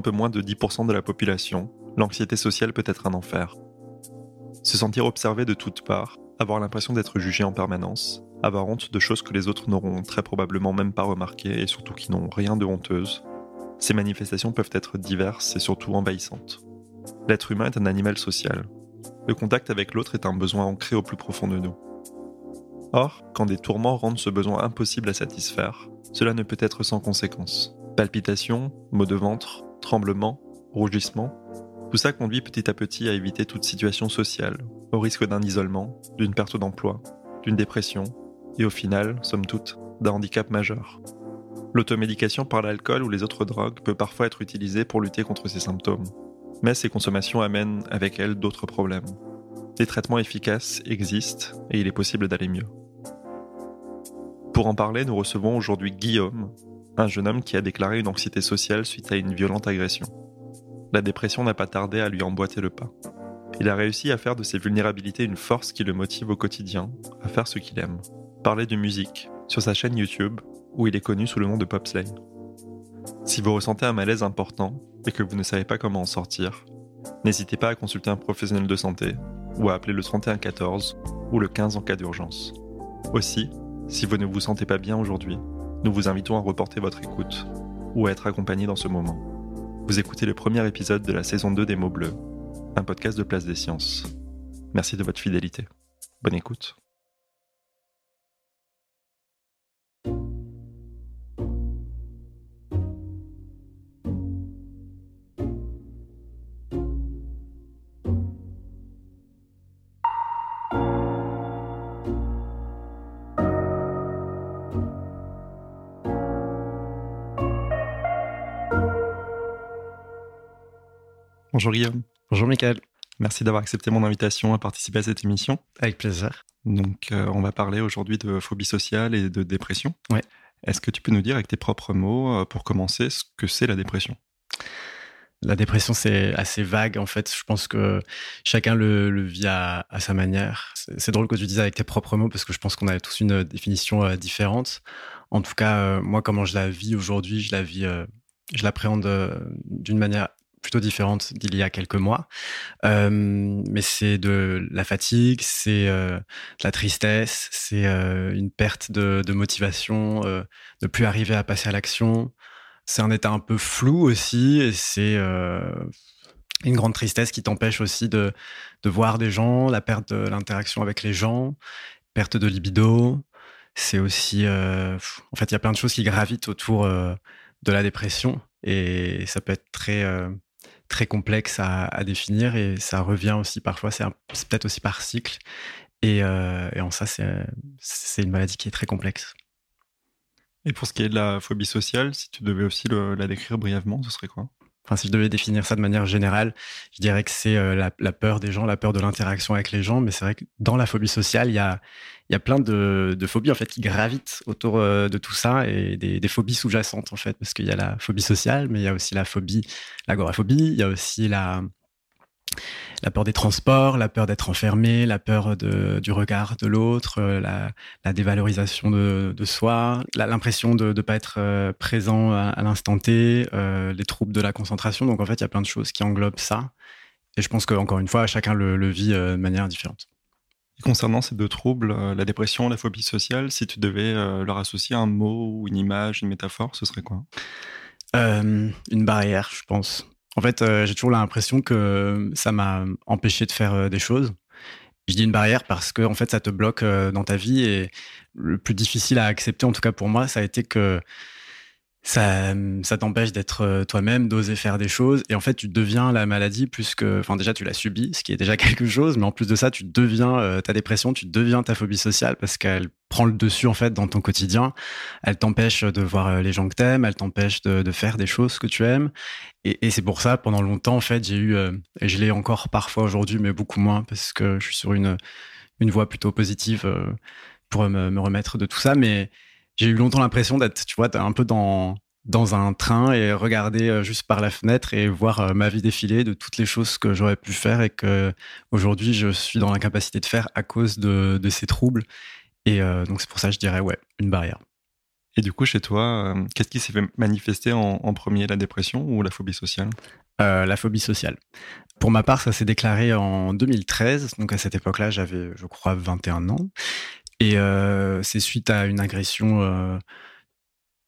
Peu moins de 10% de la population, l'anxiété sociale peut être un enfer. Se sentir observé de toutes parts, avoir l'impression d'être jugé en permanence, avoir honte de choses que les autres n'auront très probablement même pas remarquées et surtout qui n'ont rien de honteuse, ces manifestations peuvent être diverses et surtout envahissantes. L'être humain est un animal social. Le contact avec l'autre est un besoin ancré au plus profond de nous. Or, quand des tourments rendent ce besoin impossible à satisfaire, cela ne peut être sans conséquences. Palpitations, maux de ventre, tremblements, rougissements, tout ça conduit petit à petit à éviter toute situation sociale, au risque d'un isolement, d'une perte d'emploi, d'une dépression, et au final, somme toute, d'un handicap majeur. L'automédication par l'alcool ou les autres drogues peut parfois être utilisée pour lutter contre ces symptômes, mais ces consommations amènent avec elles d'autres problèmes. Des traitements efficaces existent et il est possible d'aller mieux. Pour en parler, nous recevons aujourd'hui Guillaume, un jeune homme qui a déclaré une anxiété sociale suite à une violente agression. La dépression n'a pas tardé à lui emboîter le pas. Il a réussi à faire de ses vulnérabilités une force qui le motive au quotidien, à faire ce qu'il aime. Parler de musique, sur sa chaîne YouTube, où il est connu sous le nom de Popslay. Si vous ressentez un malaise important et que vous ne savez pas comment en sortir, n'hésitez pas à consulter un professionnel de santé ou à appeler le 3114 ou le 15 en cas d'urgence. Aussi, si vous ne vous sentez pas bien aujourd'hui, nous vous invitons à reporter votre écoute ou à être accompagné dans ce moment. Vous écoutez le premier épisode de la saison 2 des mots bleus, un podcast de Place des Sciences. Merci de votre fidélité. Bonne écoute. Bonjour Guillaume. Bonjour Michael. Merci d'avoir accepté mon invitation à participer à cette émission. Avec plaisir. Donc, euh, on va parler aujourd'hui de phobie sociale et de dépression. Ouais. Est-ce que tu peux nous dire avec tes propres mots, euh, pour commencer, ce que c'est la dépression? La dépression, c'est assez vague en fait. Je pense que chacun le, vit à, sa manière. C'est drôle que tu dises avec tes propres mots parce que je pense qu'on a tous une définition euh, différente. En tout cas, moi, comment je la vis aujourd'hui, je la vis, je l'appréhende d'une manière plutôt différente d'il y a quelques mois. Euh, mais c'est de la fatigue, c'est euh, de la tristesse, c'est euh, une perte de, de motivation, euh, ne plus arriver à passer à l'action. C'est un état un peu flou aussi, et c'est euh, une grande tristesse qui t'empêche aussi de, de voir des gens, la perte de l'interaction avec les gens, perte de libido. C'est aussi, en fait, il y a plein de choses qui gravitent autour de la dépression, et ça peut être très très complexe à, définir et ça revient aussi parfois, c'est peut-être aussi par cycle. Et, euh, en ça, c'est une maladie qui est très complexe. Et pour ce qui est de la phobie sociale, si tu devais aussi la décrire brièvement, ce serait quoi? Enfin, si je devais définir ça de manière générale, je dirais que c'est euh, la, peur des gens, la peur de l'interaction avec les gens. Mais c'est vrai que dans la phobie sociale, il y a, y a plein de, phobies en fait qui gravitent autour euh, de tout ça et des, phobies sous-jacentes en fait, parce qu'il y a la phobie sociale, mais il y a aussi la phobie, l'agoraphobie, il y a aussi la la peur des transports, la peur d'être enfermé, la peur de, du regard de l'autre, euh, la, dévalorisation de, soi, l'impression de ne pas être euh, présent à, l'instant T, euh, les troubles de la concentration. Donc en fait, il y a plein de choses qui englobent ça. Et je pense qu'encore une fois, chacun le, vit de manière différente. concernant ces deux troubles, la dépression, la phobie sociale, si tu devais leur associer un mot ou une image, une métaphore, ce serait quoi? Une barrière, je pense. En fait, euh, j'ai toujours l'impression que ça m'a empêché de faire euh, des choses. Je dis une barrière parce que en fait, ça te bloque dans ta vie et le plus difficile à accepter, en tout cas pour moi, ça a été que ça, ça t'empêche d'être euh, toi-même, d'oser faire des choses. Et en fait, tu deviens la maladie plus que. Enfin, déjà, tu l'as subie, ce qui est déjà quelque chose. Mais en plus de ça, tu deviens euh, ta dépression, tu deviens ta phobie sociale parce qu'elle prend le dessus, en fait, dans ton quotidien. Elle t'empêche de voir euh, les gens que t'aimes, elle t'empêche de, faire des choses que tu aimes. Et, et c'est pour ça, pendant longtemps, en fait, j'ai eu. et je l'ai encore parfois aujourd'hui, mais beaucoup moins parce que je suis sur une, une voie plutôt positive pour me, me remettre de tout ça. Mais j'ai eu longtemps l'impression d'être, tu vois, un peu dans dans un train et regarder euh, juste par la fenêtre et voir euh, ma vie défiler de toutes les choses que j'aurais pu faire et que aujourd'hui je suis dans l'incapacité de faire à cause de, ces troubles. Et euh, donc c'est pour ça que je dirais ouais, une barrière. Et du coup, chez toi, qu'est-ce qui s'est fait manifester en, premier, la dépression ou la phobie sociale? La phobie sociale. Pour ma part, ça s'est déclaré en 2013. Donc à cette époque-là, j'avais, je crois, 21 ans. Et euh, c'est suite à une agression euh,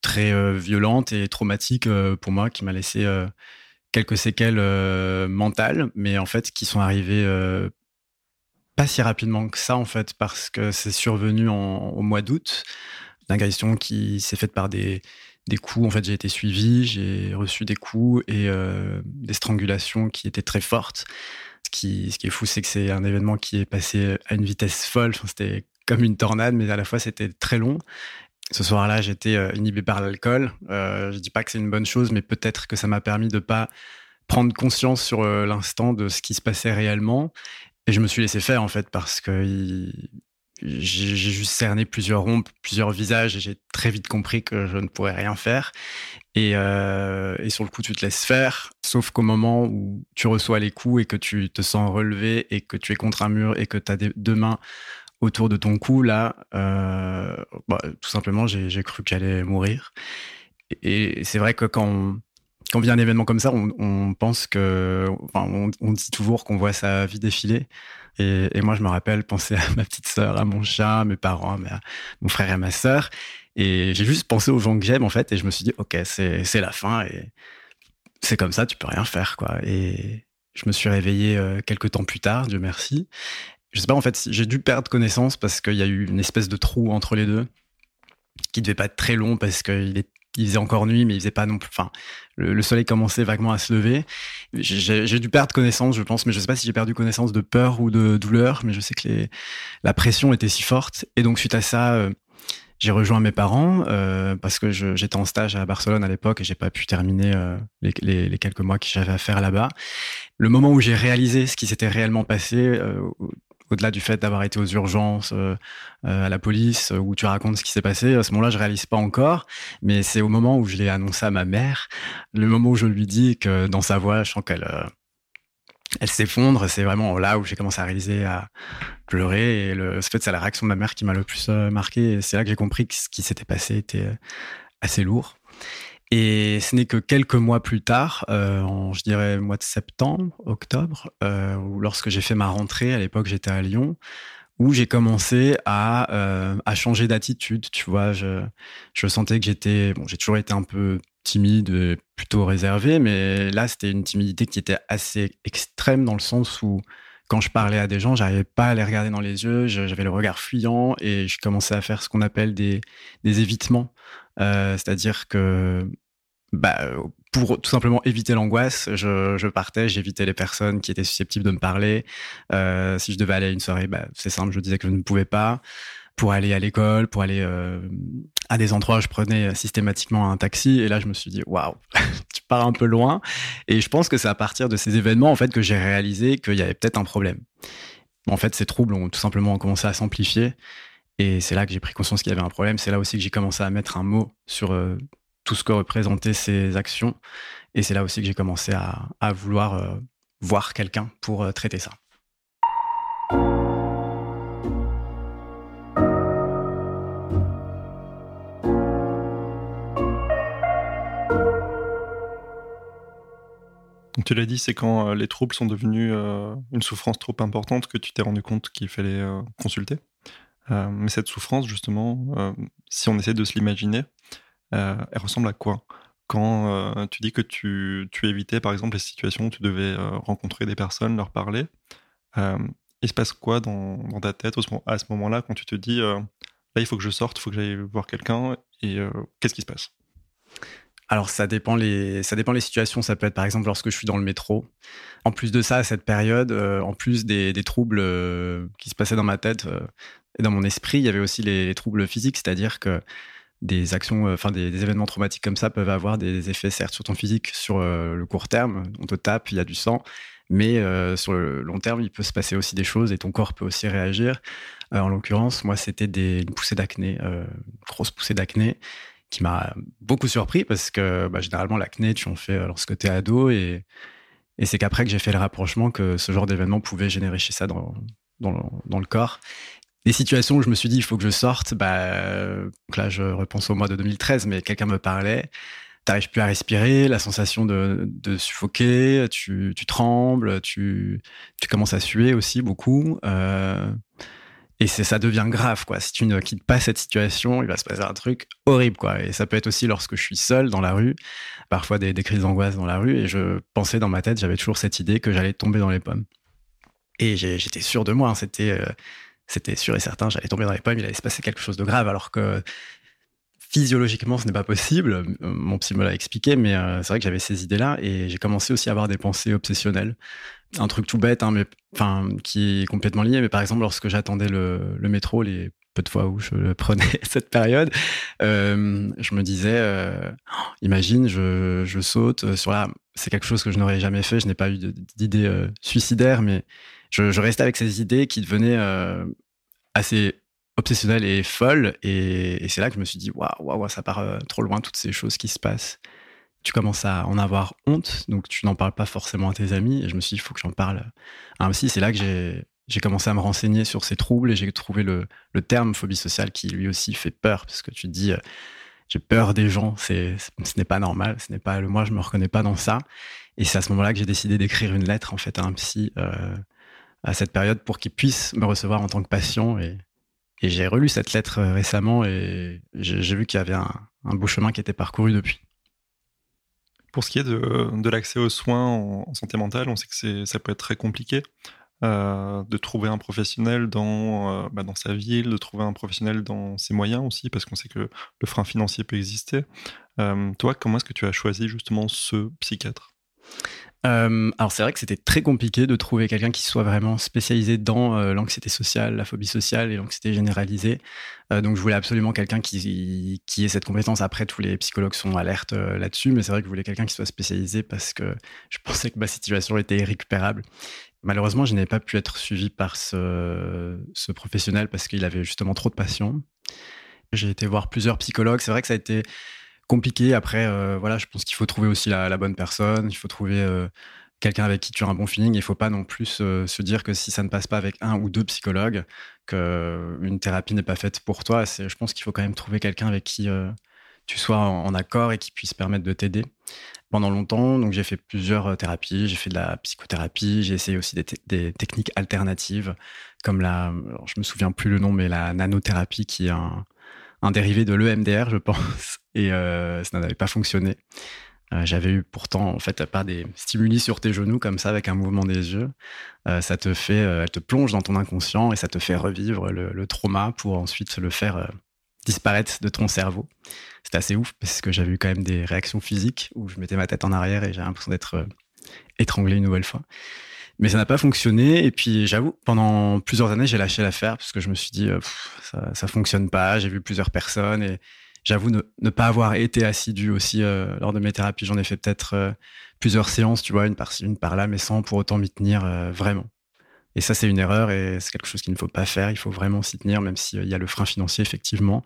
très euh, violente et traumatique pour moi qui m'a laissé quelques séquelles mentales, mais en fait qui sont arrivées pas si rapidement que ça en fait parce que c'est survenu au mois d'août. Une agression qui s'est faite par des, des coups. En fait, j'ai été suivi, j'ai reçu des coups et des strangulations qui étaient très fortes. Ce qui, ce qui est fou, c'est que c'est un événement qui est passé à une vitesse folle. Enfin, c'était comme une tornade, mais à la fois c'était très long. Ce soir-là, j'étais euh, inhibé par l'alcool. Euh, je dis pas que c'est une bonne chose, mais peut-être que ça m'a permis de pas prendre conscience sur euh, l'instant de ce qui se passait réellement. Et je me suis laissé faire en fait parce que j'ai juste cerné plusieurs ronds, plusieurs visages et j'ai très vite compris que je ne pourrais rien faire. Et, euh, et, sur le coup, tu te laisses faire, sauf qu'au moment où tu reçois les coups et que tu te sens relevé et que tu es contre un mur et que tu as deux mains autour de ton cou, là, euh, bah, tout simplement, j'ai cru que j'allais mourir. Et, c'est vrai que quand quand vient un événement comme ça, on, pense que, enfin, on, dit toujours qu'on voit sa vie défiler. Et, moi, je me rappelle penser à ma petite sœur, à mon chat, à mes parents, à mon frère et à ma sœur. Et j'ai juste pensé aux gens que j'aime, en fait, et je me suis dit, OK, c'est la fin, et c'est comme ça, tu peux rien faire, quoi. Et je me suis réveillé euh, quelques temps plus tard, Dieu merci je sais pas, en fait, j'ai dû perdre connaissance parce qu'il y a eu une espèce de trou entre les deux qui devait pas être très long parce qu'il il faisait encore nuit, mais il faisait pas non plus. Enfin, le, soleil commençait vaguement à se lever. J'ai dû perdre connaissance, je pense, mais je sais pas si j'ai perdu connaissance de peur ou de douleur, mais je sais que la pression était si forte. Et donc, suite à ça, euh, j'ai rejoint mes parents euh, parce que j'étais en stage à Barcelone à l'époque et j'ai pas pu terminer euh, les, quelques mois que j'avais à faire là-bas. Le moment où j'ai réalisé ce qui s'était réellement passé, au-delà du fait d'avoir été aux urgences, euh, euh, à la police, euh, où tu racontes ce qui s'est passé, à ce moment-là, je réalise pas encore, mais c'est au moment où je l'ai annoncé à ma mère, le moment où je lui dis que dans sa voix, je sens qu'elle elle s'effondre, c'est vraiment là où j'ai commencé à réaliser, à pleurer, et le, fait, c'est la réaction de ma mère qui m'a le plus marqué, c'est là que j'ai compris que ce qui s'était passé était assez lourd. Et ce n'est que quelques mois plus tard, euh, je dirais mois de septembre, octobre, euh, lorsque j'ai fait ma rentrée, à l'époque j'étais à Lyon, où j'ai commencé à, euh, changer d'attitude. Tu vois, je, sentais que j'étais, bon, j'ai toujours été un peu timide, plutôt réservé, mais là c'était une timidité qui était assez extrême dans le sens où quand je parlais à des gens, j'arrivais pas à les regarder dans les yeux, j'avais le regard fuyant et je commençais à faire ce qu'on appelle des, évitements. C'est-à-dire que bah, pour tout simplement éviter l'angoisse, je, partais, j'évitais les personnes qui étaient susceptibles de me parler. Euh, si je devais aller à une soirée, bah, c'est simple, je disais que je ne pouvais pas. Pour aller à l'école, pour aller euh, à des endroits, je prenais systématiquement un taxi. Et là, je me suis dit, waouh, tu pars un peu loin. Et je pense que c'est à partir de ces événements en fait que j'ai réalisé qu'il y avait peut-être un problème. En fait, ces troubles ont tout simplement commencé à s'amplifier. Et c'est là que j'ai pris conscience qu'il y avait un problème. C'est là aussi que j'ai commencé à mettre un mot sur euh, tout ce que représentaient ces actions. Et c'est là aussi que j'ai commencé à, vouloir euh, voir quelqu'un pour euh, traiter ça. tu l'as dit, c'est quand euh, les troubles sont devenus une souffrance trop importante que tu t'es rendu compte qu'il fallait consulter. mais cette souffrance, justement, si on essaie de se l'imaginer, euh, elle ressemble à quoi Quand euh, tu dis que tu, évitais, par exemple, les situations où tu devais euh, rencontrer des personnes, leur parler, il se passe quoi dans, ta tête à ce moment-là quand tu te dis là il faut que je sorte, il faut que j'aille voir quelqu'un et qu'est-ce qui se passe? Alors ça dépend les ça dépend les situations. Ça peut être par exemple lorsque je suis dans le métro. En plus de ça, à cette période, en plus des, troubles qui se passaient dans ma tête et dans mon esprit, il y avait aussi les troubles physiques, c'est-à-dire que des actions, euh, enfin des, événements traumatiques comme ça peuvent avoir des effets certes sur ton physique sur euh, le court terme. On te tape, il y a du sang, mais euh, sur le long terme, il peut se passer aussi des choses et ton corps peut aussi réagir. en l'occurrence, moi, c'était des, une poussée d'acné, une grosse poussée d'acné qui m'a beaucoup surpris parce que bah, généralement l'acné, tu en fais lorsque tu es ado et, c'est qu'après que j'ai fait le rapprochement que ce genre d'événement pouvait générer chez ça dans le corps des situations où je me suis dit il faut que je sorte, bah, donc là je repense au mois de 2013, mais quelqu'un me parlait, t'arrives plus à respirer, la sensation de, de suffoquer, tu, tu, trembles, tu, tu commences à suer aussi beaucoup. Euh, et ça devient grave, quoi. Si tu ne quittes pas cette situation, il va se passer un truc horrible, quoi. Et ça peut être aussi lorsque je suis seul dans la rue, parfois des, des crises d'angoisse dans la rue, et je pensais dans ma tête, j'avais toujours cette idée que j'allais tomber dans les pommes. Et j'étais sûr de moi, hein. c'était, euh, c'était sûr et certain, j'allais tomber dans les pommes, il allait se passer quelque chose de grave, alors que physiologiquement, ce n'est pas possible. Mon psy me l'a expliqué, mais euh, c'est vrai que j'avais ces idées-là et j'ai commencé aussi à avoir des pensées obsessionnelles. Un truc tout bête, hein, mais enfin, qui est complètement lié. Mais par exemple, lorsque j'attendais le, métro, les peu de fois où je le prenais cette période, euh, je me disais, euh, imagine, je, je, saute sur la. C'est quelque chose que je n'aurais jamais fait. Je n'ai pas eu d'idée suicidaire, mais je, restais avec ces idées qui devenaient assez obsessionnelle et folle. Et, c'est là que je me suis dit, waouh, waouh, ça part euh, trop loin, toutes ces choses qui se passent. Tu commences à en avoir honte, donc tu n'en parles pas forcément à tes amis. Et je me suis dit, il faut que j'en parle à un psy. C'est là que j'ai, commencé à me renseigner sur ces troubles et j'ai trouvé le, terme phobie sociale qui lui aussi fait peur, parce que tu dis, euh, j'ai peur des gens, c'est, ce n'est pas normal, ce n'est pas le moi, je me reconnais pas dans ça. Et c'est à ce moment-là que j'ai décidé d'écrire une lettre en fait à un psy euh, à cette période pour qu'il puisse me recevoir en tant que patient et, j'ai relu cette lettre euh, récemment et j'ai vu qu'il y avait un, beau chemin qui était parcouru depuis. Pour ce qui est de, l'accès aux soins en, santé mentale, on sait que ça peut être très compliqué euh, de trouver un professionnel dans, euh, bah, dans sa ville, de trouver un professionnel dans ses moyens aussi, parce qu'on sait que le frein financier peut exister. toi, comment est-ce que tu as choisi justement ce psychiatre? Euh, alors c'est vrai que c'était très compliqué de trouver quelqu'un qui soit vraiment spécialisé dans euh, l'anxiété sociale, la phobie sociale et l'anxiété généralisée. Euh, donc je voulais absolument quelqu'un qui, qui ait cette compétence. Après, tous les psychologues sont alertes là-dessus, mais c'est vrai que je voulais quelqu'un qui soit spécialisé parce que je pensais que ma situation était irrécupérable. Malheureusement, je n'ai pas pu être suivi par ce, ce professionnel parce qu'il avait justement trop de passion. J'ai été voir plusieurs psychologues. C'est vrai que ça a été compliqué. Après, euh, voilà, je pense qu'il faut trouver aussi la, bonne personne. Il faut trouver euh, quelqu'un avec qui tu as un bon feeling. Il ne faut pas non plus euh, se dire que si ça ne passe pas avec un ou deux psychologues, qu'une thérapie n'est pas faite pour toi. Je pense qu'il faut quand même trouver quelqu'un avec qui tu sois en, accord et qui puisse permettre de t'aider. Pendant longtemps, donc j'ai fait plusieurs thérapies. J'ai fait de la psychothérapie. J'ai essayé aussi des, techniques alternatives, comme la, je me souviens plus le nom, mais la nanothérapie, qui est un, un dérivé de l'EMDR, je pense, et euh, ça n'avait pas fonctionné. Euh, j'avais eu pourtant, en fait, pas des stimuli sur tes genoux comme ça, avec un mouvement des yeux. Euh, ça te fait, elle te plonge dans ton inconscient et ça te fait revivre le, trauma pour ensuite le faire disparaître de ton cerveau. C'était assez ouf parce que j'avais eu quand même des réactions physiques où je mettais ma tête en arrière et j'avais l'impression d'être étranglé une nouvelle fois. Mais ça n'a pas fonctionné. Et puis, j'avoue, pendant plusieurs années, j'ai lâché l'affaire parce que je me suis dit, euh, ça, ça fonctionne pas. J'ai vu plusieurs personnes et j'avoue ne, pas avoir été assidu aussi euh, lors de mes thérapies. J'en ai fait peut-être euh, plusieurs séances, tu vois, une par-ci, une par-là, mais sans pour autant m'y tenir vraiment. Et ça, c'est une erreur et c'est quelque chose qu'il ne faut pas faire. Il faut vraiment s'y tenir, même s'il y a le frein financier, effectivement.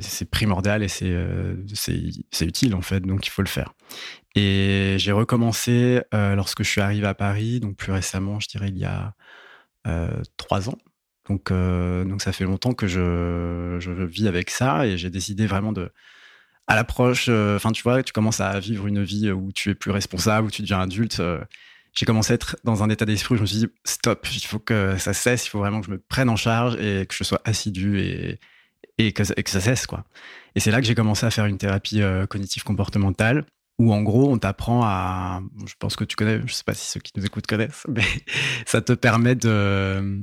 C'est primordial et c'est utile, en fait, donc il faut le faire. Et j'ai recommencé euh, lorsque je suis arrivé à Paris, donc plus récemment, je dirais il y a euh, trois ans. Donc, euh, donc ça fait longtemps que je, je vis avec ça et j'ai décidé vraiment de, à l'approche, enfin tu vois, tu commences à vivre une vie où tu es plus responsable, où tu deviens adulte j'ai commencé à être dans un état d'esprit où je me suis dit stop, il faut que ça cesse, il faut vraiment que je me prenne en charge et que je sois assidu et, que, ça cesse quoi. Et c'est là que j'ai commencé à faire une thérapie euh, cognitive comportementale où en gros, on t'apprend à. Je pense que tu connais, je sais pas si ceux qui nous écoutent connaissent, mais ça te permet de,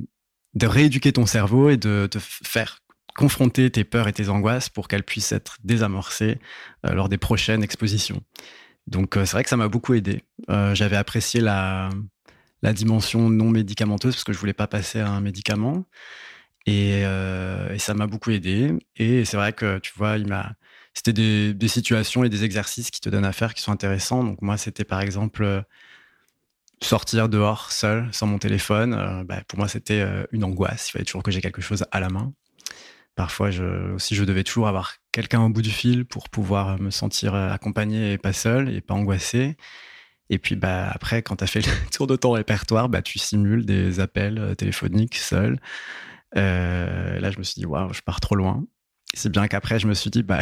de rééduquer ton cerveau et de te faire confronter tes peurs et tes angoisses pour qu'elles puissent être désamorcées euh, lors des prochaines expositions. Donc, euh, c'est vrai que ça m'a beaucoup aidé. Euh, j'avais apprécié la, la dimension non médicamenteuse parce que je voulais pas passer à un médicament. Et, et ça m'a beaucoup aidé. Et c'est vrai que, tu vois, il m'a c'était des, situations et des exercices qui te donnent à faire qui sont intéressants. Donc moi, c'était par exemple euh, sortir dehors seul, sans mon téléphone. Euh, bah, pour moi, c'était euh, une angoisse. Il fallait toujours que j'ai quelque chose à la main. Parfois, je, aussi, je devais toujours avoir quelqu'un au bout du fil pour pouvoir me sentir accompagné et pas seul et pas angoissé. Et puis bah, après, quand tu as fait le tour de ton répertoire, bah, tu simules des appels téléphoniques seul. là, je me suis dit, waouh, je pars trop loin. C'est bien qu'après, je me suis dit, bah,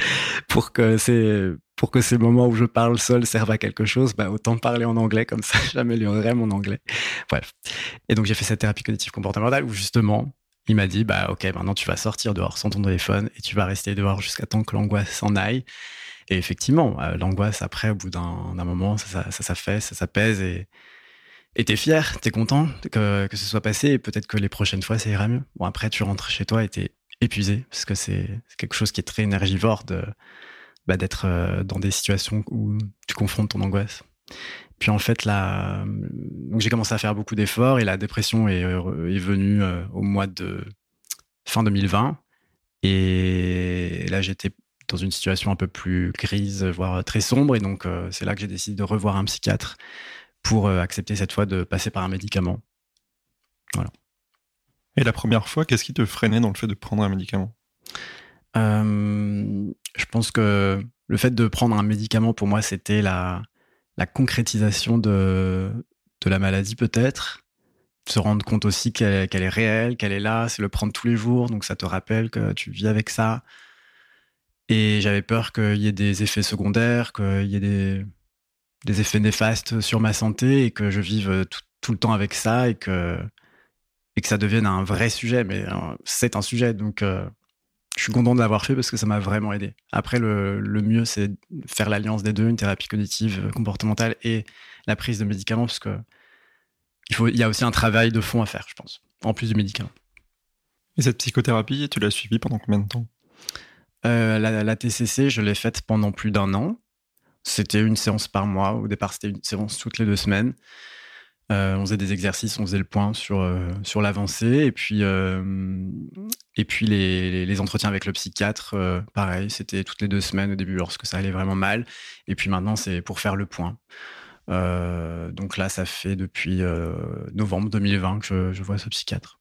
pour que ces, pour que ces moments où je parle seul servent à quelque chose, bah, autant parler en anglais, comme ça, j'améliorerai mon anglais. Bref. Et donc, j'ai fait cette thérapie cognitive comportementale où justement, il m'a dit, bah, OK, maintenant, tu vas sortir dehors sans ton téléphone et tu vas rester dehors jusqu'à temps que l'angoisse s'en aille. Et effectivement, euh, l'angoisse, après, au bout d'un moment, ça, ça, ça, fait, ça s'apaise et, et t'es fier, t'es content que, que ce soit passé et peut-être que les prochaines fois, ça ira mieux. Bon, après, tu rentres chez toi et t'es épuisé, parce que c'est quelque chose qui est très énergivore de bah, d'être euh, dans des situations où tu confrontes ton angoisse. Puis en fait, là, donc j'ai commencé à faire beaucoup d'efforts et la dépression est, euh, est venue euh, au mois de fin 2020. Et là, j'étais dans une situation un peu plus grise, voire très sombre. Et donc, c'est là que j'ai décidé de revoir un psychiatre pour accepter cette fois de passer par un médicament. Voilà. Et la première fois, qu'est-ce qui te freinait dans le fait de prendre un médicament? Euh, Je pense que le fait de prendre un médicament, pour moi, c'était la, la concrétisation de, de la maladie, peut-être. Se rendre compte aussi qu'elle est réelle, qu'elle est là, c'est le prendre tous les jours, donc ça te rappelle que tu vis avec ça. Et j'avais peur qu'il y ait des effets secondaires, qu'il y ait des, effets néfastes sur ma santé et que je vive tout, tout le temps avec ça et que et que ça devienne un vrai sujet. Mais c'est un sujet, donc euh, je suis content de l'avoir fait parce que ça m'a vraiment aidé. Après, le, mieux, c'est faire l'alliance des deux, une thérapie cognitive, euh, comportementale et la prise de médicaments, parce que il, faut, il y a aussi un travail de fond à faire, je pense, en plus du médicament. Et cette psychothérapie, tu l'as suivie pendant combien de temps? La, TCC, je l'ai faite pendant plus d'un an. C'était une séance par mois. Au départ, c'était une séance toutes les deux semaines. Euh, on faisait des exercices, on faisait le point sur, euh, sur l'avancée. Et puis, euh, et puis les, les, entretiens avec le psychiatre, pareil, c'était toutes les deux semaines au début lorsque ça allait vraiment mal. Et puis maintenant, c'est pour faire le point. donc là, ça fait depuis novembre 2020 que je, vois ce psychiatre.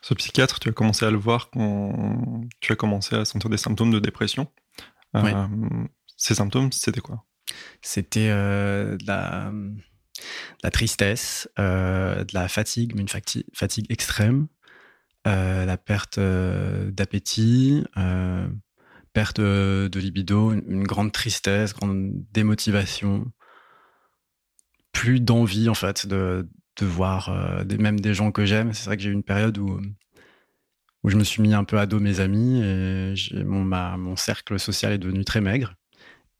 Ce psychiatre, tu as commencé à le voir quand tu as commencé à sentir des symptômes de dépression. Ces symptômes, c'était quoi? C'était la la tristesse, euh, de la fatigue, mais une fatigue, extrême, euh, la perte euh, d'appétit, perte de libido, une, grande tristesse, grande démotivation, plus d'envie en fait de, voir même des gens que j'aime. C'est vrai que j'ai eu une période où où je me suis mis un peu à dos mes amis et mon, mon cercle social est devenu très maigre.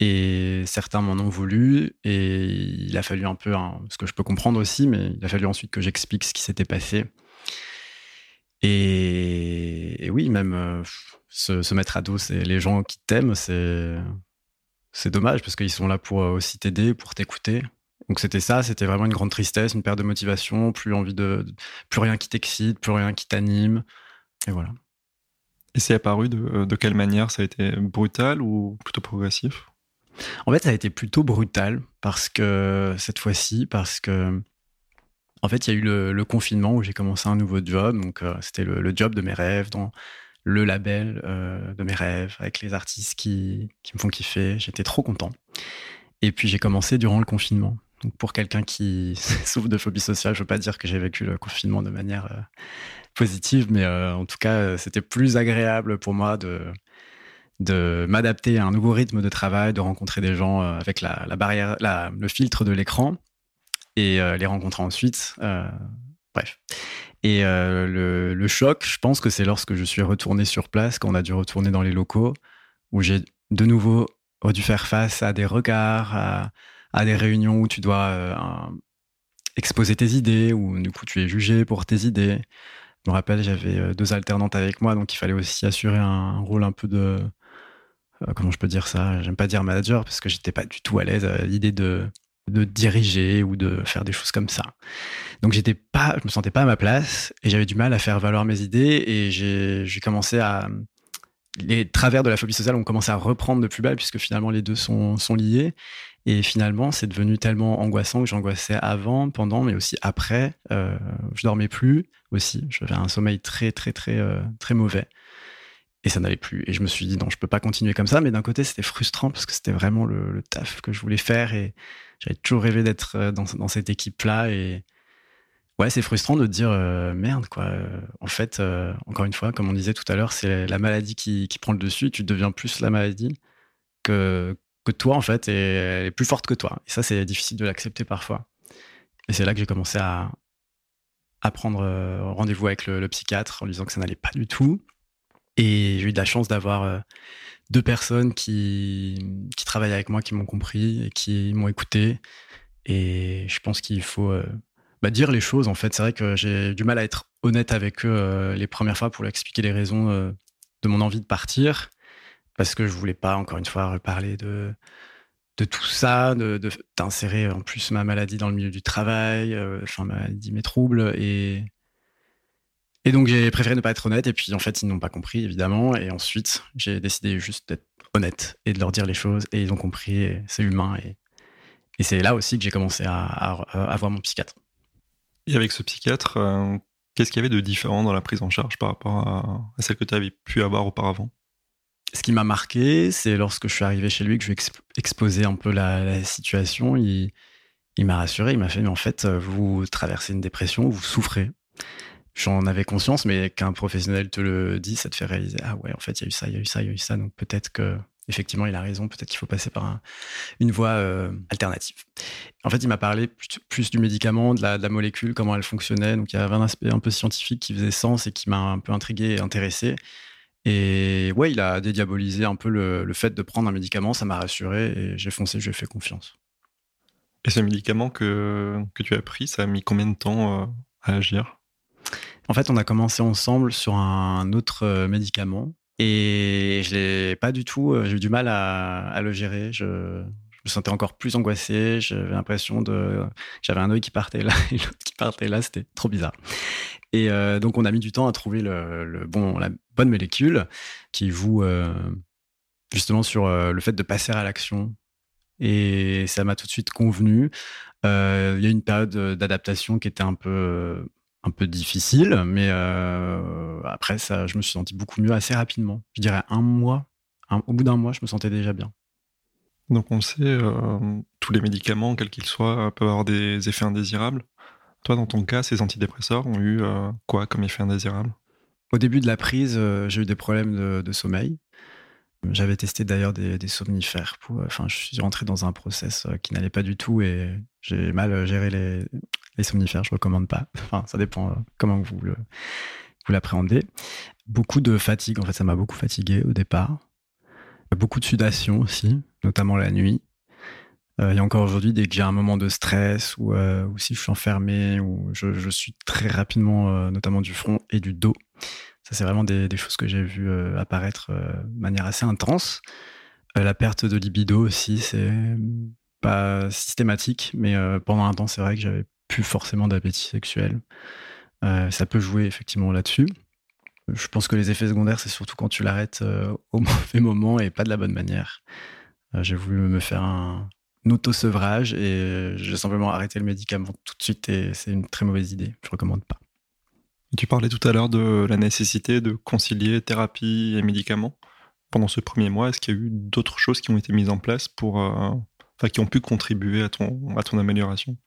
Et certains m'en ont voulu, et il a fallu un peu, ce que je peux comprendre aussi, mais il a fallu ensuite que j'explique ce qui s'était passé. Et, oui, même euh, se, mettre à dos, c'est les gens qui t'aiment, c'est c'est dommage parce qu'ils sont là pour euh, aussi t'aider, pour t'écouter. Donc c'était ça, c'était vraiment une grande tristesse, une perte de motivation, plus envie de, plus rien qui t'excite, plus rien qui t'anime, et voilà. Et c'est apparu de, de quelle manière? Ça a été brutal ou plutôt progressif? En fait, ça a été plutôt brutal parce que cette fois-ci, parce que en fait, il y a eu le, confinement où j'ai commencé un nouveau job. Donc, euh, c'était le, job de mes rêves, dans le label euh, de mes rêves, avec les artistes qui, me font kiffer. J'étais trop content. Et puis, j'ai commencé durant le confinement. Donc, pour quelqu'un qui souffre de phobie sociale, je veux pas dire que j'ai vécu le confinement de manière euh, positive, mais en tout cas, c'était plus agréable pour moi de de m'adapter à un nouveau rythme de travail, de rencontrer des gens euh, avec la, barrière, le filtre de l'écran et euh, les rencontrer ensuite. Euh, bref. Et le, choc, je pense que c'est lorsque je suis retourné sur place, quand on a dû retourner dans les locaux, où j'ai de nouveau dû faire face à des regards, à, des réunions où tu dois exposer tes idées, où du coup tu es jugé pour tes idées. Je me rappelle, j'avais deux alternantes avec moi, donc il fallait aussi assurer un rôle un peu de... Euh, comment je peux dire ça? J'aime pas dire manager, parce que j'étais pas du tout à l'aise à l'idée de, de diriger ou de faire des choses comme ça. Donc j'étais pas, je me sentais pas à ma place et j'avais du mal à faire valoir mes idées et j'ai commencé à les travers de la phobie sociale ont commencé à reprendre de plus belle puisque finalement les deux sont, sont liés. Et finalement, c'est devenu tellement angoissant que j'angoissais avant, pendant, mais aussi après. Euh, je dormais plus aussi. J'avais un sommeil très, très, très, euh, très mauvais. Et ça n'allait plus. Et je me suis dit, non, je peux pas continuer comme ça. Mais d'un côté, c'était frustrant parce que c'était vraiment le, taf que je voulais faire. Et j'avais toujours rêvé d'être euh, dans, dans cette équipe-là. Et, ouais, c'est frustrant de dire euh, merde, quoi. Euh, en fait, encore une fois, comme on disait tout à l'heure, c'est la maladie qui, qui, prend le dessus. Tu deviens plus la maladie que, que toi, en fait, et elle est plus forte que toi. Et ça, c'est difficile de l'accepter parfois. Et c'est là que j'ai commencé à, à prendre rendez-vous avec le, psychiatre en lui disant que ça n'allait pas du tout. Et j'ai eu de la chance d'avoir deux personnes qui, qui travaillent avec moi, qui m'ont compris et qui m'ont écouté. Et je pense qu'il faut bah, dire les choses en fait. C'est vrai que j'ai du mal à être honnête avec eux euh, les premières fois pour leur expliquer les raisons euh, de mon envie de partir parce que je voulais pas encore une fois reparler de de tout ça, de d'insérer en plus ma maladie dans le milieu du travail, euh, enfin ma maladie, mes troubles et et donc j'ai préféré ne pas être honnête. Et puis en fait ils n'ont pas compris évidemment. Et ensuite j'ai décidé juste d'être honnête et de leur dire les choses. Et ils ont compris. C'est humain. Et, et c'est là aussi que j'ai commencé à, à, à voir mon psychiatre. Et avec ce psychiatre, euh, qu'est-ce qu'il y avait de différent dans la prise en charge par rapport à, celle que tu avais pu avoir auparavant? Ce qui m'a marqué, c'est lorsque je suis arrivé chez lui, que je lui ai exposé un peu la, situation, il, m'a rassuré, il m'a fait, mais en fait, vous traversez une dépression, vous souffrez. J'en avais conscience, mais qu'un professionnel te le dit, ça te fait réaliser, ah ouais, en fait, il y a eu ça, il y a eu ça, il y a eu ça, donc peut-être que effectivement, il a raison. Peut-être qu'il faut passer par une voie euh, alternative. En fait, il m'a parlé plus, du médicament, de la, molécule, comment elle fonctionnait. Donc, il y avait un aspect un peu scientifique qui faisait sens et qui m'a un peu intrigué et intéressé. Et ouais, il a dédiabolisé un peu le, fait de prendre un médicament. Ça m'a rassuré et j'ai foncé, j'ai fait confiance. Et ce médicament que, que tu as pris, ça a mis combien de temps euh, à agir? En fait, on a commencé ensemble sur un autre euh, médicament et je l'ai pas du tout, euh, j'ai eu du mal à, le gérer. Je, me sentais encore plus angoissé. J'avais l'impression de, j'avais un œil qui partait là et l'autre qui partait là. C'était trop bizarre. Et euh, donc, on a mis du temps à trouver le, bon, la bonne molécule qui vous, justement sur le fait de passer à l'action. Et ça m'a tout de suite convenu. Il y a une période d'adaptation qui était un peu un peu difficile, mais euh, après, ça, je me suis senti beaucoup mieux assez rapidement. Je dirais un mois. au bout d'un mois, je me sentais déjà bien. Donc on sait, euh, tous les médicaments, quels qu'ils soient, peuvent avoir des effets indésirables. Toi, dans ton cas, ces antidépresseurs ont eu euh, quoi comme effet indésirable? Au début de la prise, j'ai eu des problèmes de, sommeil. J'avais testé d'ailleurs des, somnifères. Pour, enfin, je suis rentré dans un process qui n'allait pas du tout et j'ai mal géré les, les somnifères, je recommande pas. Enfin, ça dépend euh, comment vous vous l'appréhendez. Beaucoup de fatigue, en fait, ça m'a beaucoup fatigué au départ. Beaucoup de sudation aussi, notamment la nuit. Euh, et encore aujourd'hui, dès que j'ai un moment de stress ou, euh, si je suis enfermé, ou je, suis très rapidement, notamment du front et du dos. Ça, c'est vraiment des, des, choses que j'ai vues apparaître de manière assez intense. la perte de libido aussi, c'est pas systématique, mais pendant un temps, c'est vrai que j'avais plus forcément d'appétit sexuel. Euh, ça peut jouer effectivement là-dessus. Je pense que les effets secondaires, c'est surtout quand tu l'arrêtes euh, au mauvais moment et pas de la bonne manière. Euh, j'ai voulu me faire un, auto-sevrage et j'ai simplement arrêté le médicament tout de suite et c'est une très mauvaise idée. Je recommande pas. Tu parlais tout à l'heure de la nécessité de concilier thérapie et médicaments. Pendant ce premier mois, est-ce qu'il y a eu d'autres choses qui ont été mises en place pour, enfin, qui ont pu contribuer à ton, à ton amélioration?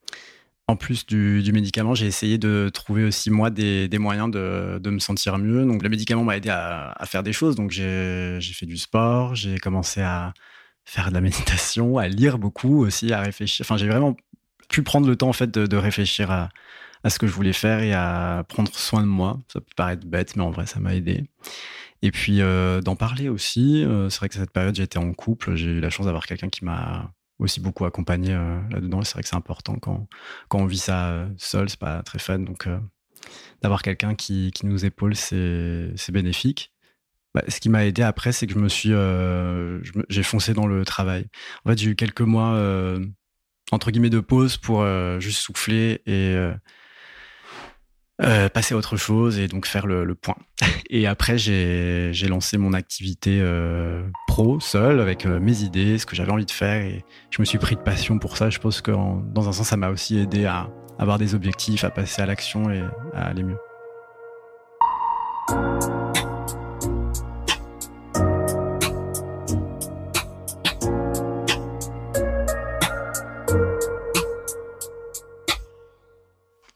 En plus du, médicament, j'ai essayé de trouver aussi moi des, moyens de, me sentir mieux. Donc le médicament m'a aidé à, faire des choses. Donc j'ai fait du sport, j'ai commencé à faire de la méditation, à lire beaucoup aussi, à réfléchir. Enfin, j'ai vraiment pu prendre le temps en fait de, réfléchir à, ce que je voulais faire et à prendre soin de moi. Ça peut paraître bête, mais en vrai, ça m'a aidé. Et puis d'en parler aussi. c'est vrai que cette période, j'étais en couple. J'ai eu la chance d'avoir quelqu'un qui m'a aussi beaucoup accompagné là-dedans. C'est vrai que c'est important quand, quand on vit ça seul, c'est pas très fun. Donc d'avoir quelqu'un qui, qui, nous épaule, c'est bénéfique. Bah, ce qui m'a aidé après, c'est que je me suis, j'ai foncé dans le travail. En fait, j'ai eu quelques mois entre guillemets de pause pour juste souffler et euh, passer à autre chose et donc faire le, point. Et après, j'ai lancé mon activité euh, pro seul avec euh, mes idées, ce que j'avais envie de faire et je me suis pris de passion pour ça. Je pense que dans un sens, ça m'a aussi aidé à avoir des objectifs, à passer à l'action et à aller mieux.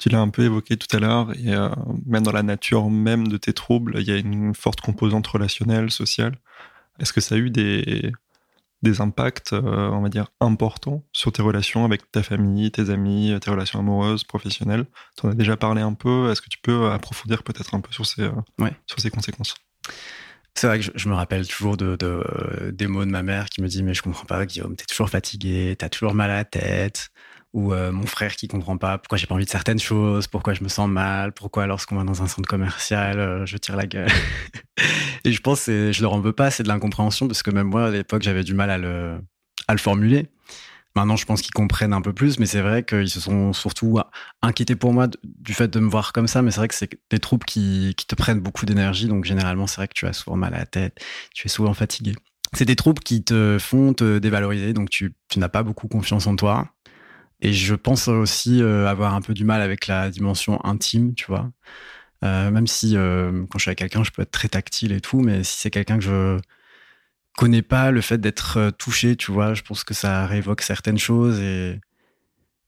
Tu l'as un peu évoqué tout à l'heure, et euh, même dans la nature même de tes troubles, il y a une forte composante relationnelle, sociale. Est-ce que ça a eu des, des impacts, euh, on va dire, importants sur tes relations avec ta famille, tes amis, tes relations amoureuses, professionnelles? Tu en as déjà parlé un peu? Est-ce que tu peux approfondir peut-être un peu sur ces, euh, sur ces conséquences? C'est vrai que je, me rappelle toujours de, des mots de ma mère qui me dit mais je comprends pas Guillaume, t'es toujours fatigué, t'as toujours mal à la tête, ou euh, mon frère qui comprend pas pourquoi j'ai pas envie de certaines choses, pourquoi je me sens mal, pourquoi lorsqu'on va dans un centre commercial, euh, je tire la gueule. et je pense que je leur en veux pas, c'est de l'incompréhension parce que même moi à l'époque j'avais du mal à le, formuler. Maintenant, je pense qu'ils comprennent un peu plus, mais c'est vrai qu'ils se sont surtout inquiétés pour moi du fait de me voir comme ça. Mais c'est vrai que c'est des troubles qui, te prennent beaucoup d'énergie. Donc, généralement, c'est vrai que tu as souvent mal à la tête, tu es souvent fatigué. C'est des troubles qui te font te dévaloriser. Donc, tu n'as pas beaucoup confiance en toi. Et je pense aussi euh, avoir un peu du mal avec la dimension intime, tu vois. Euh, même si euh, quand je suis avec quelqu'un, je peux être très tactile et tout, mais si c'est quelqu'un que je connais pas, le fait d'être touché, tu vois, je pense que ça révoque certaines choses et,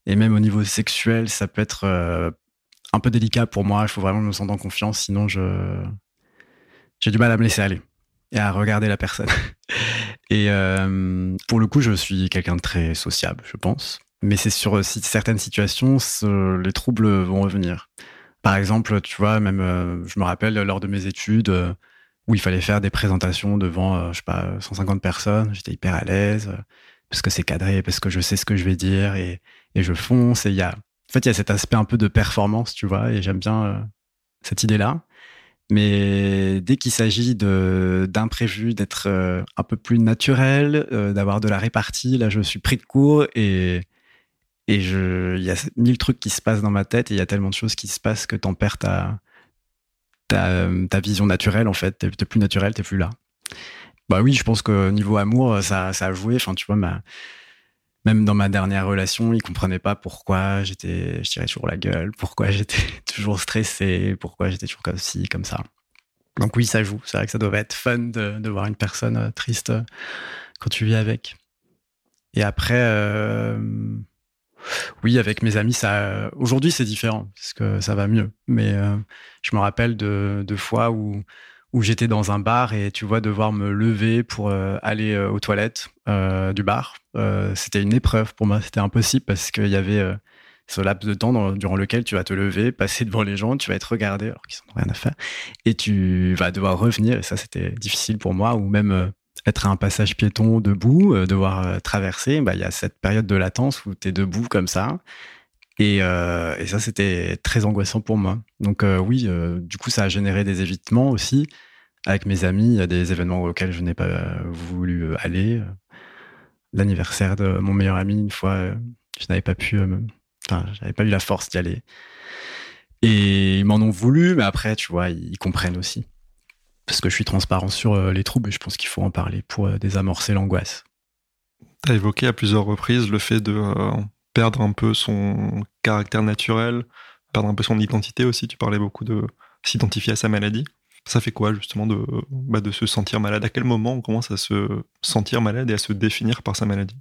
même au niveau sexuel, ça peut être un peu délicat pour moi. Il faut vraiment me sentir en confiance, sinon je j'ai du mal à me laisser aller et à regarder la personne. et pour le coup, je suis quelqu'un de très sociable, je pense. Mais c'est sur euh, certaines situations, les troubles vont revenir. Par exemple, tu vois, même, euh, je me rappelle lors de mes études euh, où il fallait faire des présentations devant, je sais pas, 150 personnes. J'étais hyper à l'aise parce que c'est cadré, parce que je sais ce que je vais dire et, et je fonce. Et il y a, en fait, il y a cet aspect un peu de performance, tu vois, et j'aime bien cette idée-là. Mais dès qu'il s'agit d'imprévu, d'être un peu plus naturel, d'avoir de la répartie, là, je suis pris de court et, et il y a mille trucs qui se passent dans ma tête et il y a tellement de choses qui se passent que t'en perds ta, ta, vision naturelle, en fait. T'es plus naturel, t'es plus là. Bah oui, je pense que niveau amour, ça, ça a joué. Enfin, tu vois, même dans ma dernière relation, il comprenait pas pourquoi j'étais, je tirais toujours la gueule, pourquoi j'étais toujours stressé, pourquoi j'étais toujours comme ci, comme ça. Donc oui, ça joue. C'est vrai que ça doit être fun de, de voir une personne euh, triste euh, quand tu vis avec. Et après, euh, oui, avec mes amis, ça. Aujourd'hui, c'est différent parce que ça va mieux. Mais euh, je me rappelle de, fois où j'étais dans un bar et tu vois devoir me lever pour euh, aller euh, aux toilettes du bar. c'était une épreuve pour moi. C'était impossible parce qu'il y avait ce laps de temps durant lequel tu vas te lever, passer devant les gens, tu vas être regardé alors qu'ils n'ont rien à faire et tu vas devoir revenir. Et ça, c'était difficile pour moi. Ou même être un passage piéton debout, euh, devoir euh, traverser, bah, il y a cette période de latence où tu es debout comme ça. Et, euh, et ça, c'était très angoissant pour moi. Donc oui, du coup, ça a généré des évitements aussi. Avec mes amis, il y a des événements auxquels je n'ai pas voulu aller. L'anniversaire de mon meilleur ami, une fois, je n'avais pas pu, enfin, j'avais pas eu la force d'y aller. Et ils m'en ont voulu, mais après, tu vois, ils comprennent aussi parce que je suis transparent sur euh, les troubles et je pense qu'il faut en parler pour euh, désamorcer l'angoisse. Tu as évoqué à plusieurs reprises le fait de euh, perdre un peu son caractère naturel, perdre un peu son identité aussi. Tu parlais beaucoup de s'identifier à sa maladie. Ça fait quoi justement de, bah, de se sentir malade? À quel moment on commence à se sentir malade et à se définir par sa maladie?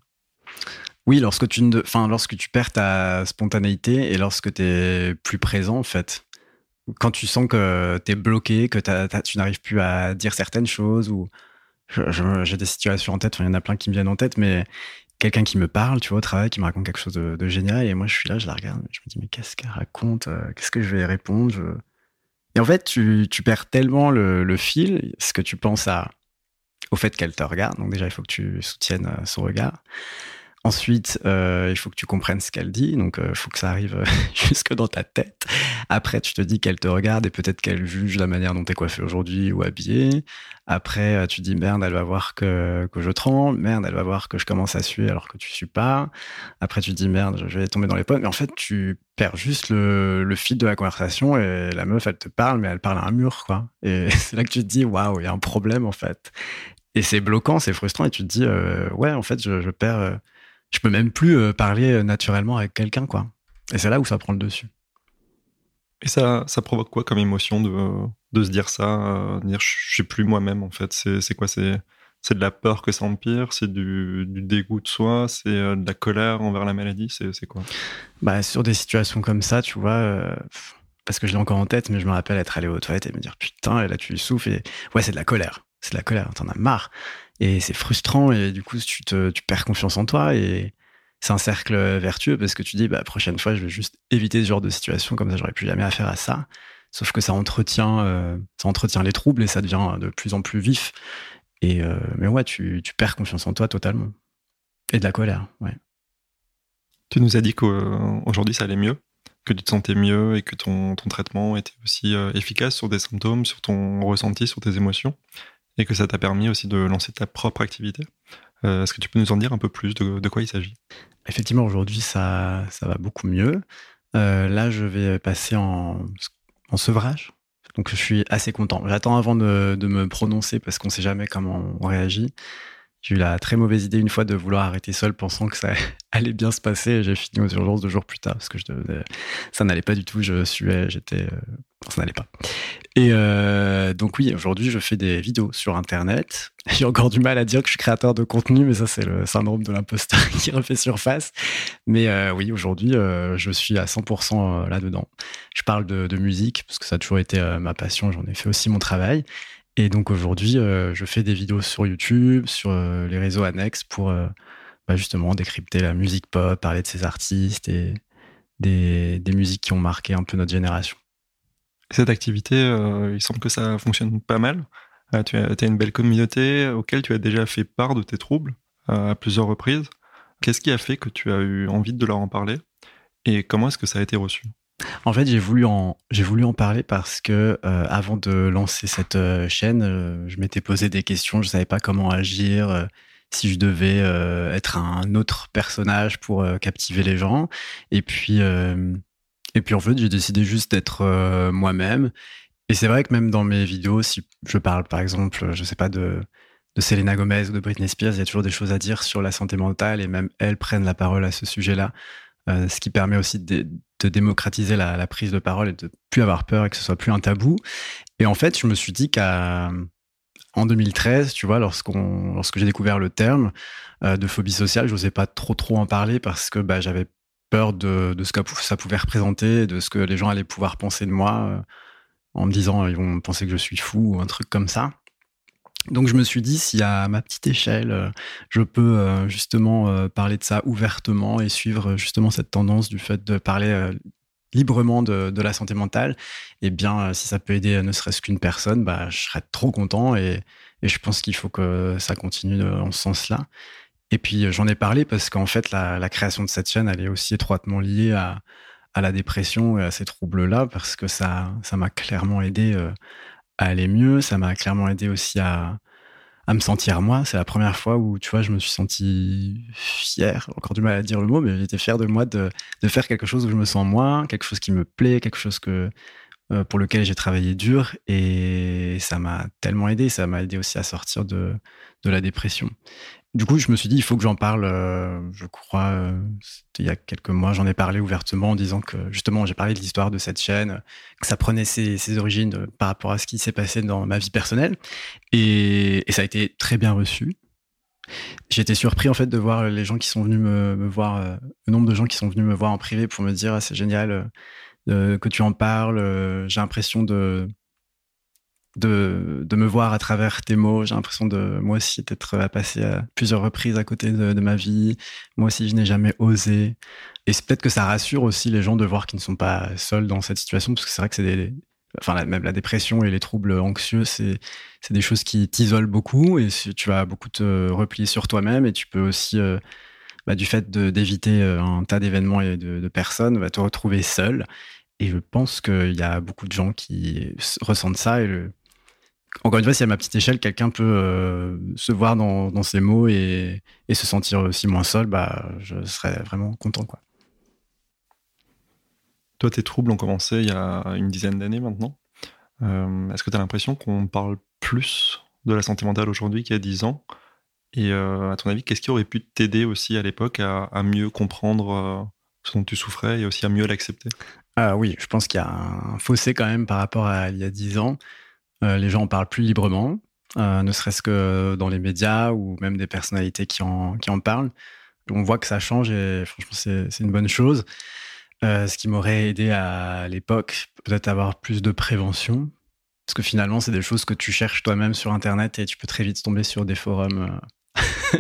Oui, lorsque tu, enfin, lorsque tu perds ta spontanéité et lorsque tu es plus présent, en fait quand tu sens que tu es bloqué, que tu n'arrives plus à dire certaines choses, ou j'ai des situations en tête, il y en a plein qui me viennent en tête, mais quelqu'un qui me parle, tu vois, au travail, qui me raconte quelque chose de, génial, et moi je suis là, je la regarde, je me dis, mais qu'est-ce qu'elle raconte euh, Qu'est-ce que je vais répondre Et en fait, tu, perds tellement le, le, fil, ce que tu penses à, au fait qu'elle te regarde. Donc déjà, il faut que tu soutiennes son regard. Ensuite, euh, il faut que tu comprennes ce qu'elle dit, donc il euh, faut que ça arrive jusque dans ta tête. Après, tu te dis qu'elle te regarde et peut-être qu'elle juge la manière dont tu es coiffé aujourd'hui ou habillé. Après, euh, tu dis merde, elle va voir que, que je tremble, merde, elle va voir que je commence à suer alors que tu suis pas. Après, tu dis merde, je vais tomber dans les pommes. Mais en fait, tu perds juste le, le fil de la conversation et la meuf, elle te parle, mais elle parle à un mur, quoi. Et c'est là que tu te dis waouh, il y a un problème en fait. Et c'est bloquant, c'est frustrant et tu te dis ouais, en fait, je perds je peux même plus euh, parler euh, naturellement avec quelqu'un, quoi. Et c'est là où ça prend le dessus. Et ça, ça provoque quoi comme émotion de, de se dire ça, euh, dire je suis plus moi-même en fait? C'est quoi? C'est c'est de la peur que ça empire, c'est du, du, dégoût de soi, c'est de la colère envers la maladie, c'est quoi? Bah sur des situations comme ça, tu vois, parce que je l'ai encore en tête, mais je me rappelle être allé aux toilettes et me dire putain, et là tu souffles et ouais c'est de la colère, c'est de la colère, t'en as marre. Et c'est frustrant et du coup, tu, perds confiance en toi et c'est un cercle vertueux parce que tu dis, bah, prochaine fois, je vais juste éviter ce genre de situation, comme ça, j'aurais plus jamais affaire à ça. Sauf que ça entretient, euh, ça entretient les troubles et ça devient de plus en plus vif. Et euh, mais ouais, tu, perds confiance en toi totalement. Et de la colère, ouais. Tu nous as dit qu'aujourd'hui ça allait mieux, que tu te sentais mieux et que ton, ton traitement était aussi euh, efficace sur des symptômes, sur ton ressenti, sur tes émotions et que ça t'a permis aussi de lancer ta propre activité. Euh, est-ce que tu peux nous en dire un peu plus de, quoi il s'agit? Effectivement, aujourd'hui, ça, ça va beaucoup mieux. Euh, là, je vais passer en, en, sevrage. Donc, je suis assez content. J'attends avant de, de, me prononcer parce qu'on ne sait jamais comment on réagit. J'ai eu la très mauvaise idée une fois de vouloir arrêter seul pensant que ça allait bien se passer. J'ai fini aux urgences deux jours plus tard parce que ça n'allait pas du tout. Je suais, j'étais, euh, ça n'allait pas. Et euh, donc oui, aujourd'hui, je fais des vidéos sur Internet. J'ai encore du mal à dire que je suis créateur de contenu, mais ça, c'est le syndrome de l'imposteur qui refait surface. Mais euh, oui, aujourd'hui, je suis à 100% là-dedans. Je parle de, musique parce que ça a toujours été ma passion. J'en ai fait aussi mon travail. Et donc aujourd'hui, euh, je fais des vidéos sur YouTube, sur euh, les réseaux annexes pour euh, bah, justement décrypter la musique pop, parler de ces artistes et des, musiques qui ont marqué un peu notre génération. Cette activité, il semble que ça fonctionne pas mal. tu as, une belle communauté auquel tu as déjà fait part de tes troubles à plusieurs reprises. Qu'est-ce qui a fait que tu as eu envie de leur en parler et comment est-ce que ça a été reçu? En fait, j'ai voulu en j'ai voulu en parler parce que euh, avant de lancer cette euh, chaîne, euh, je m'étais posé des questions. Je savais pas comment agir, si je devais être un autre personnage pour captiver les gens. Et puis et puis en fait, j'ai décidé juste d'être moi-même. Et c'est vrai que même dans mes vidéos, si je parle par exemple, je sais pas de de Selena Gomez ou de Britney Spears, il y a toujours des choses à dire sur la santé mentale et même elles prennent la parole à ce sujet-là. Ce qui permet aussi de, de démocratiser la, prise de parole et de plus avoir peur et que ce soit plus un tabou. Et en fait, je me suis dit qu'en 2013, tu vois, lorsque j'ai découvert le terme euh, de phobie sociale, je n'osais pas trop trop en parler parce que bah, j'avais peur de, de, ce que ça pouvait représenter, de ce que les gens allaient pouvoir penser de moi, euh, en me disant ils vont penser que je suis fou ou un truc comme ça. Donc je me suis dit, si à ma petite échelle, euh, je peux euh, justement euh, parler de ça ouvertement et suivre justement cette tendance du fait de parler librement de, la santé mentale, eh bien, si ça peut aider ne serait-ce qu'une personne, bah, je serais trop content et, je pense qu'il faut que ça continue en ce sens-là. Et puis j'en ai parlé parce qu'en fait, la, création de cette chaîne, elle est aussi étroitement liée à, la dépression et à ces troubles-là parce que ça, ça m'a clairement aidé aller mieux. Ça m'a clairement aidé aussi à, à me sentir moi. C'est la première fois où, tu vois, je me suis senti fier, encore du mal à dire le mot, mais j'étais fier de moi de, de, faire quelque chose où je me sens moi, quelque chose qui me plaît, quelque chose que, euh, pour lequel j'ai travaillé dur. Et ça m'a tellement aidé. Ça m'a aidé aussi à sortir de, de la dépression. Du coup, je me suis dit, il faut que j'en parle. Euh, je crois, euh, il y a quelques mois, j'en ai parlé ouvertement en disant que justement, j'ai parlé de l'histoire de cette chaîne, que ça prenait ses, origines euh, par rapport à ce qui s'est passé dans ma vie personnelle. Et, ça a été très bien reçu. J'ai été surpris en fait de voir les gens qui sont venus me, voir, le nombre de gens qui sont venus me voir en privé pour me dire ah, c'est génial que tu en parles. J'ai l'impression de de, de, me voir à travers tes mots. J'ai l'impression de moi aussi d'être à passer à plusieurs reprises à côté de, ma vie. Moi aussi, je n'ai jamais osé. Et c'est peut-être que ça rassure aussi les gens de voir qu'ils ne sont pas seuls dans cette situation, parce que c'est vrai que c'est des, enfin même la dépression et les troubles anxieux, c'est des choses qui t'isolent beaucoup et tu vas beaucoup te replier sur toi-même et tu peux aussi, euh, bah, du fait d'éviter euh, un tas d'événements et de, personnes, va te retrouver seul. Et je pense qu'il y a beaucoup de gens qui ressentent ça. Et Encore une fois, si à ma petite échelle, quelqu'un peut euh, se voir dans, dans ces mots et, et, se sentir aussi moins seul, bah, je serais vraiment content. Quoi. Toi, tes troubles ont commencé il y a une dizaine d'années maintenant. Euh, est-ce que tu as l'impression qu'on parle plus de la santé mentale aujourd'hui qu'il y a dix ans? Et euh, à ton avis, qu'est-ce qui aurait pu t'aider aussi à l'époque à, mieux comprendre ce dont tu souffrais et aussi à mieux l'accepter? Ah Oui, je pense qu'il y a un fossé quand même par rapport à il y a dix ans. Les gens en parlent plus librement, ne serait-ce que dans les médias ou même des personnalités qui en, parlent. On voit que ça change et franchement, c'est une bonne chose. Euh, ce qui m'aurait aidé à l'époque, peut-être avoir plus de prévention. Parce que finalement, c'est des choses que tu cherches toi-même sur Internet et tu peux très vite tomber sur des forums. Euh.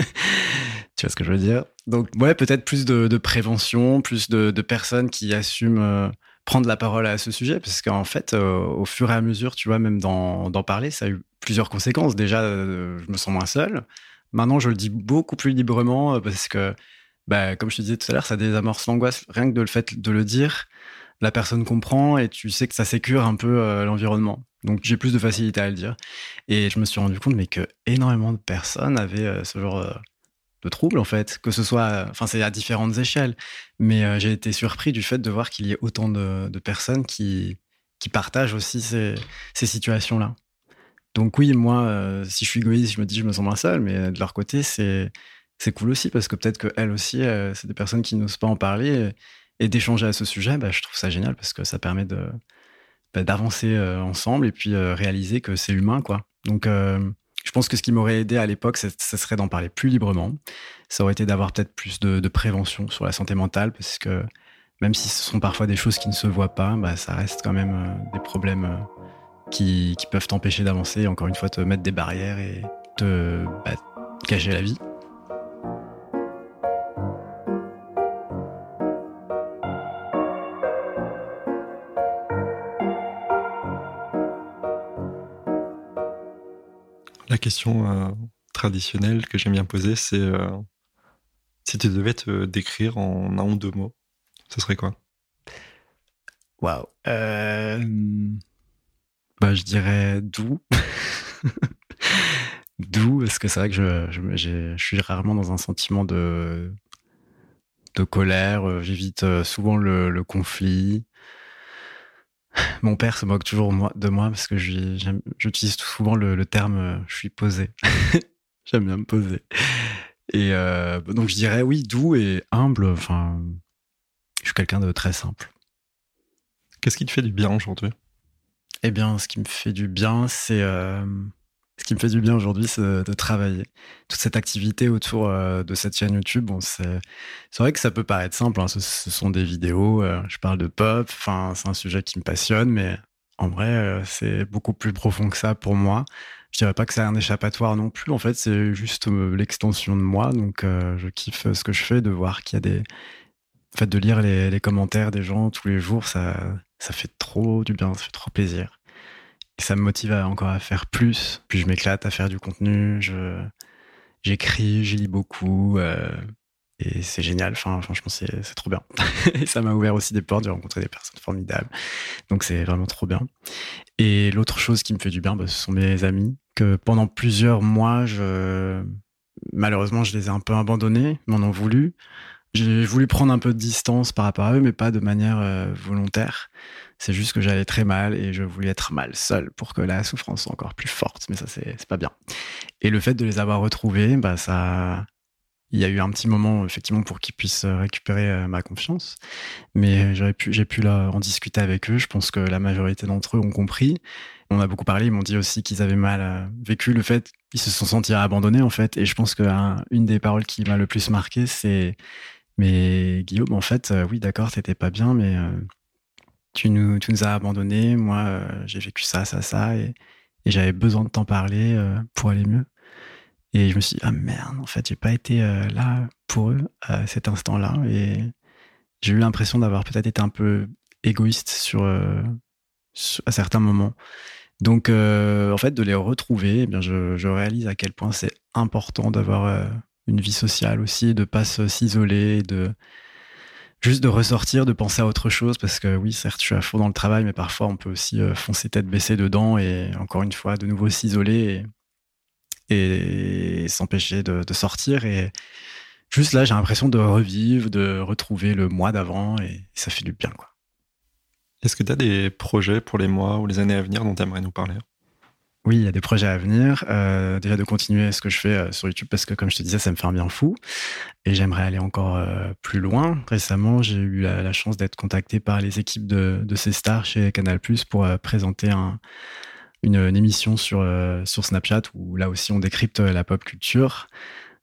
tu vois ce que je veux dire Donc, ouais, peut-être plus de, prévention, plus de, personnes qui assument euh, prendre la parole à ce sujet. Parce qu'en fait, au fur et à mesure, tu vois, même d'en parler, ça a eu plusieurs conséquences. Déjà, je me sens moins seul. Maintenant, je le dis beaucoup plus librement parce que bah, comme je te disais tout à l'heure, ça désamorce l'angoisse. Rien que de le fait de le dire, la personne comprend et tu sais que ça sécure un peu euh, l'environnement. Donc j'ai plus de facilité à le dire. Et je me suis rendu compte mais que énormément de personnes avaient euh, ce genre euh, de troubles en fait, que ce soit, enfin c'est à différentes échelles, mais j'ai été surpris du fait de voir qu'il y ait autant de, personnes qui, qui partagent aussi ces, ces situations-là. Donc oui, moi, si je suis égoïste, je me dis je me sens moins seul, mais de leur côté, c'est cool aussi parce que peut-être qu'elles aussi, euh, c'est des personnes qui n'osent pas en parler et, d'échanger à ce sujet. Bah, je trouve ça génial parce que ça permet de bah, d'avancer euh, ensemble et puis euh, réaliser que c'est humain, quoi. Donc, je pense que ce qui m'aurait aidé à l'époque, ce serait d'en parler plus librement. Ça aurait été d'avoir peut-être plus de, prévention sur la santé mentale parce que même si ce sont parfois des choses qui ne se voient pas, bah, ça reste quand même des problèmes qui, qui peuvent t'empêcher d'avancer. Encore une fois, te mettre des barrières et te cacher la vie. La question euh, traditionnelle que j'aime bien poser, c'est euh, si tu devais te décrire en un ou deux mots, ce serait quoi? Waouh. Euh, bah, je dirais doux. doux, parce que c'est vrai que je, suis rarement dans un sentiment de, de colère. J'évite souvent le conflit. Mon père se moque toujours de moi parce que j'utilise souvent le, terme euh, je suis posé. J'aime bien me poser. Et euh, donc je dirais oui, doux et humble. Enfin, je suis quelqu'un de très simple. Qu'est-ce qui te fait du bien aujourd'hui? Eh bien, ce qui me fait du bien, c'est euh, ce qui me fait du bien aujourd'hui, c'est de, travailler. Toute cette activité autour euh, de cette chaîne YouTube, bon, c'est vrai que ça peut paraître simple. Hein. Ce, sont des vidéos, euh, je parle de pop, enfin, c'est un sujet qui me passionne, mais en vrai, euh, c'est beaucoup plus profond que ça pour moi. Je dirais pas que c'est un échappatoire non plus. En fait, c'est juste l'extension de moi. Donc, je kiffe ce que je fais, de voir qu'il y a des. En fait, de lire les, les commentaires des gens tous les jours, ça, ça fait trop du bien, ça fait trop plaisir ça me motive encore à faire plus. Puis je m'éclate à faire du contenu. Je j'écris, j'y lis beaucoup. Euh, et c'est génial. Enfin, franchement, c'est trop bien. et ça m'a ouvert aussi des portes. J'ai rencontré des personnes formidables. Donc c'est vraiment trop bien. Et l'autre chose qui me fait du bien, bah, ce sont mes amis. Que pendant plusieurs mois, je malheureusement, je les ai un peu abandonnés, m'en ont voulu. J'ai voulu prendre un peu de distance par rapport à eux, mais pas de manière euh, volontaire. C'est juste que j'allais très mal et je voulais être mal seul pour que la souffrance soit encore plus forte. Mais ça, c'est pas bien. Et le fait de les avoir retrouvés, bah, ça, il y a eu un petit moment effectivement pour qu'ils puissent récupérer euh, ma confiance, mais pu, j'ai pu là, en discuter avec eux. Je pense que la majorité d'entre eux ont compris. On a beaucoup parlé. Ils m'ont dit aussi qu'ils avaient mal euh, vécu le fait, ils se sont sentis abandonnés en fait. Et je pense qu'une des paroles qui m'a le plus marqué, c'est mais Guillaume, en fait, euh, oui, d'accord, t'étais pas bien, mais tu nous, tu nous as abandonnés. Moi, euh, j'ai vécu ça, ça, ça, et, j'avais besoin de t'en parler euh, pour aller mieux. Et je me suis dit, ah merde, en fait, j'ai pas été euh, là pour eux à cet instant-là. Et j'ai eu l'impression d'avoir peut-être été un peu égoïste sur, à certains moments. Donc, en fait, de les retrouver, eh bien, je, réalise à quel point c'est important d'avoir une vie sociale aussi, de pas s'isoler, de juste de ressortir, de penser à autre chose, parce que oui, certes, je suis à fond dans le travail, mais parfois on peut aussi foncer tête baissée dedans et encore une fois, de nouveau s'isoler et, s'empêcher de, de, sortir. Et juste là, j'ai l'impression de revivre, de retrouver le mois d'avant et ça fait du bien, quoi. Est-ce que tu as des projets pour les mois ou les années à venir dont tu aimerais nous parler? Oui, il y a des projets à venir. Euh, déjà de continuer ce que je fais euh, sur YouTube parce que, comme je te disais, ça me fait un bien fou. Et j'aimerais aller encore euh, plus loin. Récemment, j'ai eu la, chance d'être contacté par les équipes de, de ces stars chez Canal pour présenter une, émission sur, Snapchat où là aussi on décrypte la pop culture.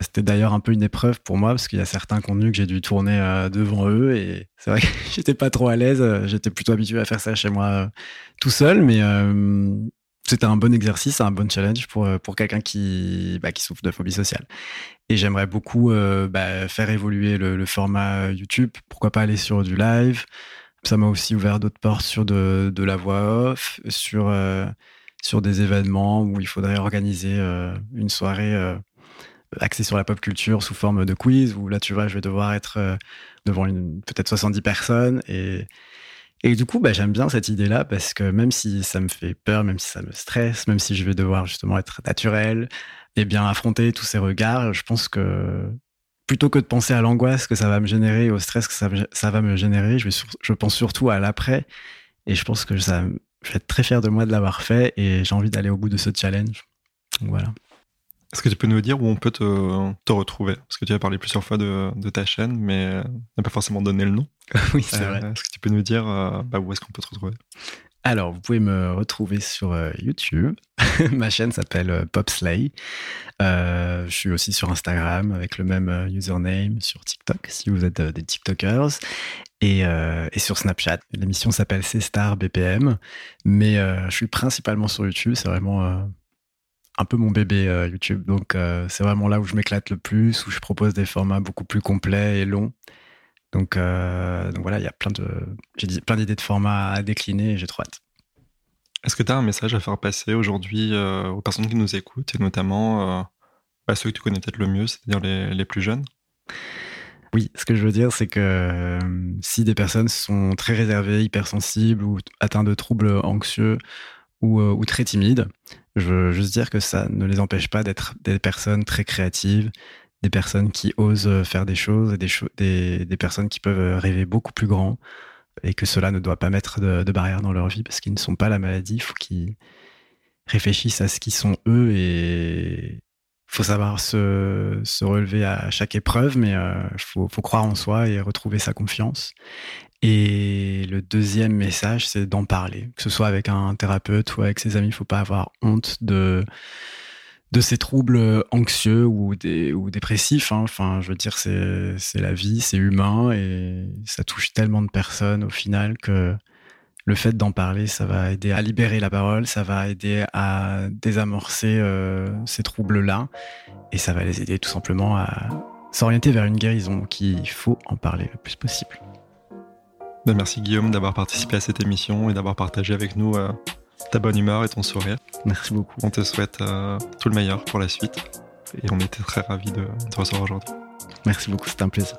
C'était d'ailleurs un peu une épreuve pour moi parce qu'il y a certains contenus que j'ai dû tourner devant eux et c'est vrai que j'étais pas trop à l'aise. J'étais plutôt habitué à faire ça chez moi tout seul, mais c'était un bon exercice, un bon challenge pour, pour quelqu'un qui, bah, qui souffre de phobie sociale. Et j'aimerais beaucoup bah, faire évoluer le, format YouTube. Pourquoi pas aller sur du live? Ça m'a aussi ouvert d'autres portes sur de, de, la voix off, sur, sur des événements où il faudrait organiser une soirée axé sur la pop culture sous forme de quiz, où là, tu vois, je vais devoir être euh, devant peut-être 70 personnes. Et, et du coup, bah, j'aime bien cette idée-là parce que même si ça me fait peur, même si ça me stresse, même si je vais devoir justement être naturel et bien affronter tous ces regards, je pense que plutôt que de penser à l'angoisse que ça va me générer, au stress que ça, va me générer, je, pense surtout à l'après. Et je pense que je vais être très fier de moi de l'avoir fait et j'ai envie d'aller au bout de ce challenge. Donc voilà. Est-ce que tu peux nous dire où on peut te, retrouver? Parce que tu as parlé plusieurs fois de, ta chaîne, mais euh, n'a pas forcément donné le nom. oui, c'est euh, vrai. Est-ce que tu peux nous dire euh, bah, où est-ce qu'on peut te retrouver? Alors, vous pouvez me retrouver sur YouTube. Ma chaîne s'appelle Popslay. je suis aussi sur Instagram avec le même username, sur TikTok si vous êtes des TikTokers. Et, et sur Snapchat. L'émission s'appelle C-Star BPM. Mais je suis principalement sur YouTube. C'est vraiment un peu mon bébé euh, YouTube. Donc euh, c'est vraiment là où je m'éclate le plus, où je propose des formats beaucoup plus complets et longs. Donc, euh, donc voilà, il y a plein de j'ai plein d'idées de formats à décliner et j'ai trop hâte. Est-ce que tu as un message à faire passer aujourd'hui aux personnes qui nous écoutent et notamment à ceux que tu connais peut-être le mieux, c'est-à-dire les, les, plus jeunes? Oui, ce que je veux dire, c'est que si des personnes sont très réservées, hypersensibles ou atteintes de troubles anxieux ou, ou très timides, je veux juste dire que ça ne les empêche pas d'être des personnes très créatives, des personnes qui osent faire des choses, des, des, personnes qui peuvent rêver beaucoup plus grand, et que cela ne doit pas mettre de, barrières dans leur vie parce qu'ils ne sont pas la maladie. Il faut qu'ils réfléchissent à ce qu'ils sont eux et faut savoir se, se, relever à chaque épreuve, mais il euh, faut, faut, croire en soi et retrouver sa confiance. Et le deuxième message, c'est d'en parler, que ce soit avec un thérapeute ou avec ses amis. Il ne faut pas avoir honte de de ces troubles anxieux ou, des, ou dépressifs. Hein. Enfin, je veux dire, c'est la vie, c'est humain et ça touche tellement de personnes au final que le fait d'en parler, ça va aider à libérer la parole, ça va aider à désamorcer euh, ces troubles-là et ça va les aider tout simplement à s'orienter vers une guérison. Donc, il faut en parler le plus possible. Ben, merci Guillaume d'avoir participé à cette émission et d'avoir partagé avec nous euh, ta bonne humeur et ton sourire. Merci beaucoup. On te souhaite euh, tout le meilleur pour la suite et on était très ravis de te recevoir aujourd'hui. Merci beaucoup, c'était un plaisir.